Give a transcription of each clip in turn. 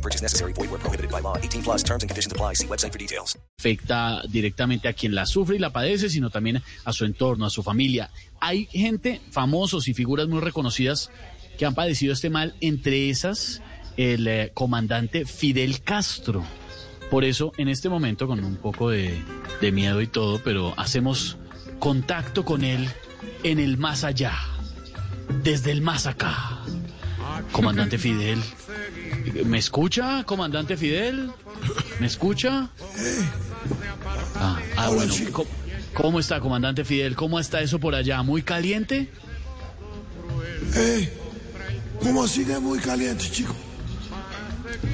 No purchase necessary. Void where prohibited by law. 18 plus terms and conditions apply. See website for details. afecta directamente a quien la sufre y la padece, sino también a su entorno, a su familia. Hay gente, famosos y figuras muy reconocidas que han padecido este mal, entre esas el eh, comandante Fidel Castro. Por eso, en este momento, con un poco de, de miedo y todo, pero hacemos contacto con él en el más allá, desde el más acá. Comandante Fidel, ¿me escucha, comandante Fidel? ¿Me escucha? Ah, ah, bueno. ¿Cómo, cómo está, comandante Fidel? ¿Cómo está eso por allá? ¿Muy caliente? Eh, ¿Cómo sigue muy caliente, chico?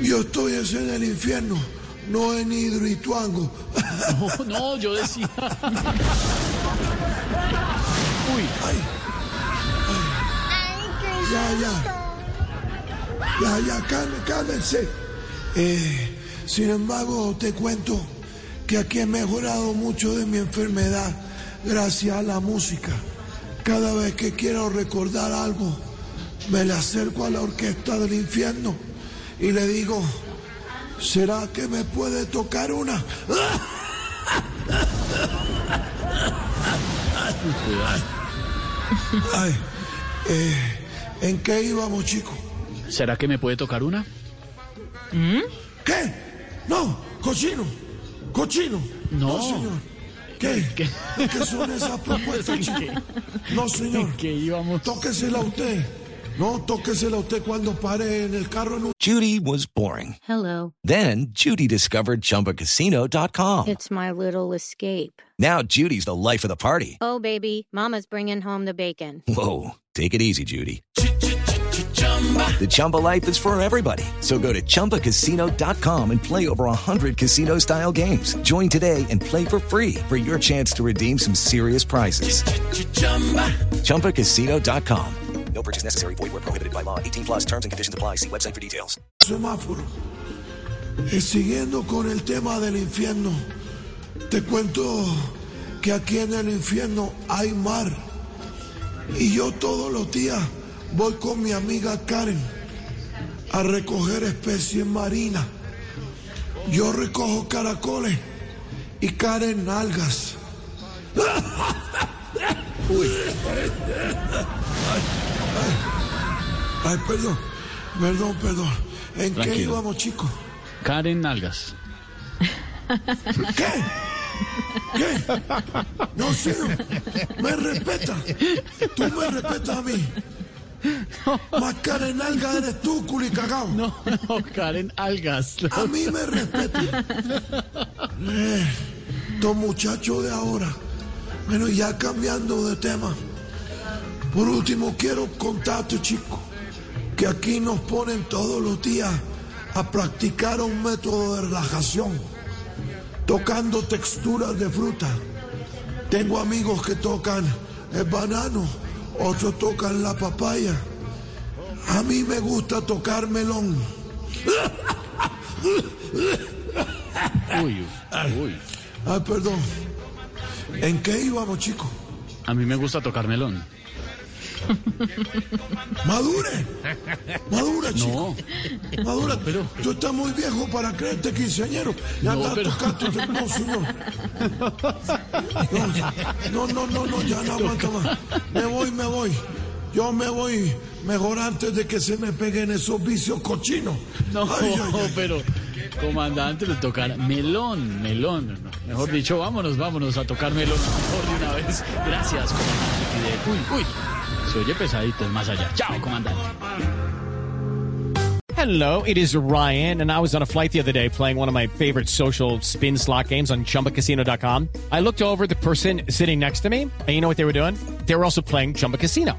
Yo estoy es en el infierno, no en Hidroituango. No, no, yo decía. Uy, Ay, ya, ya. Ya, ya, cálmense. Eh, sin embargo, te cuento que aquí he mejorado mucho de mi enfermedad gracias a la música. Cada vez que quiero recordar algo, me le acerco a la orquesta del infierno y le digo, ¿será que me puede tocar una? Eh, ¿En qué íbamos, chicos? ¿Será que me puede tocar una? ¿Qué? No, cochino, cochino. No. señor. ¿Qué? ¿Qué? ¿Qué son esas propuestas, chico? No, señor. Que íbamos. Tóquesela a usted. No, tóquesela a usted cuando pare en el carro en un... Judy was boring. Hello. Then Judy discovered ChumbaCasino.com. It's my little escape. Now Judy's the life of the party. Oh, baby, Mama's bringing home the bacon. Whoa, take it easy, Judy. The Chumba life is for everybody. So go to ChumbaCasino.com and play over 100 casino style games. Join today and play for free for your chance to redeem some serious prizes. ChumbaCasino.com. No purchase necessary. Void where prohibited by law. 18 plus terms and conditions apply. See website for details. semáforo. Eh, siguiendo con el tema del infierno, te cuento que aquí en el infierno hay mar. Y yo todos los días voy con mi amiga Karen a recoger especies marinas. Yo recojo caracoles y Karen algas. Ay, perdón, perdón, perdón. ¿En qué Tranquilo. íbamos, chicos? Karen Nalgas. ¿Qué? ¿Qué? No, señor. Me respeta. Tú me respetas a mí. Más cara en alga eres tú, culicagao. No, no, Karen Algas. A mí me respeta. Eh, Estos muchachos de ahora. Bueno, ya cambiando de tema. Por último, quiero contarte, chico, que aquí nos ponen todos los días a practicar un método de relajación, tocando texturas de fruta. Tengo amigos que tocan el banano, otros tocan la papaya. A mí me gusta tocar melón. Uy, uy. Ah, perdón. ¿En qué íbamos, chicos? A mí me gusta tocar melón. Madure. Madura, chico. No, Madura. pero- Tú estás muy viejo para creerte quinceañero. Ya No, pero- tocando. No, señor. No, no, no, no, ya no aguanto más. Me voy, me voy. Yo me voy mejor antes de que se me peguen esos vicios cochinos. no, Ay, ay, ay. pero comandante le tocar melón, melón. Mejor dicho, vámonos, vámonos a mejor de una vez. Gracias, comandante Uy, uy. Se oye pesadito, es más allá. Chao, comandante. Hello, it is Ryan, and I was on a flight the other day playing one of my favorite social spin slot games on chumbacasino.com. I looked over the person sitting next to me, and you know what they were doing? They were also playing Chumba Casino.